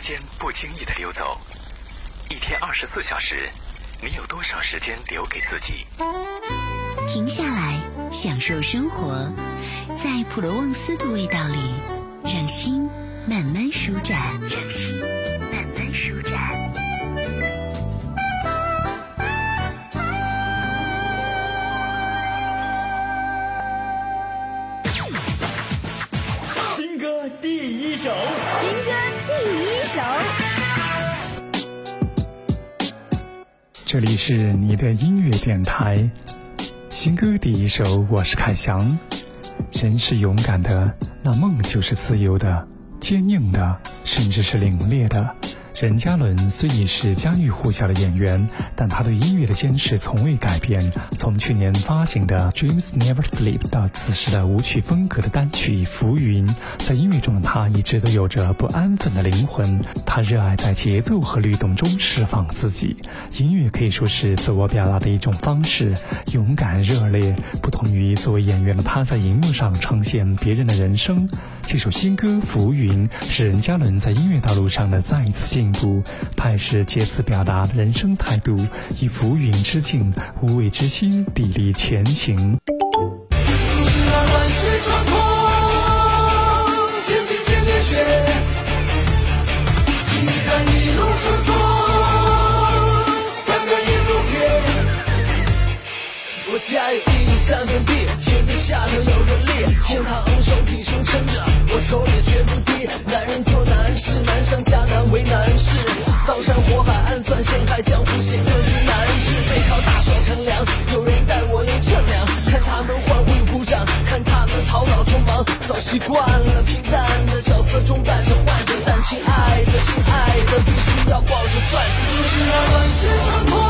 时间不经意的溜走，一天二十四小时，你有多少时间留给自己？停下来，享受生活，在普罗旺斯的味道里，让心慢慢舒展。这里是你的音乐电台，新歌第一首，我是凯翔。人是勇敢的，那梦就是自由的，坚硬的，甚至是凛冽的。任嘉伦虽已是家喻户晓的演员，但他对音乐的坚持从未改变。从去年发行的《Dreams Never Sleep》到此时的舞曲风格的单曲《浮云》，在音乐中的他一直都有着不安分的灵魂。他热爱在节奏和律动中释放自己。音乐可以说是自我表达的一种方式，勇敢热烈。不同于作为演员的他，在荧幕上呈现别人的人生。这首新歌《浮云》是任嘉伦在音乐道路上的再一次进步，他也是借此表达人生态度，以浮云之境、无畏之心砥砺前行。总是那乱世穿空，千千千年雪，既然一路顺风，敢敢一路铁。我家有一亩三分地，天在下头有个力，天堂手挺胸撑着，我头也绝不低。男人做难事，难上加难为看他们头脑匆忙，早习惯了平淡的角色中扮着患者，但亲爱的心爱的必须要抱着钻石，就是那乱世穿空，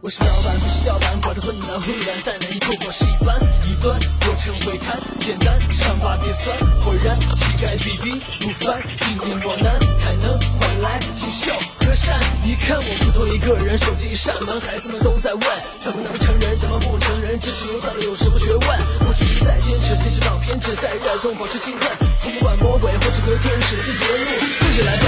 我是老板，不是吊板，管着混蛋混蛋，在哪一口我是一般一端，过程会谈简单，伤疤别酸，果然乞丐比比不凡，经历磨难才能换来锦绣河山。你看我不多一个人，手机一扇门，孩子们都在问，怎么能成人，怎么不成人？知识有道理有什么学问？我只是在坚持，坚持到偏执，在热爱中保持兴奋，从不管魔鬼或者得天使，自己的路自己来奔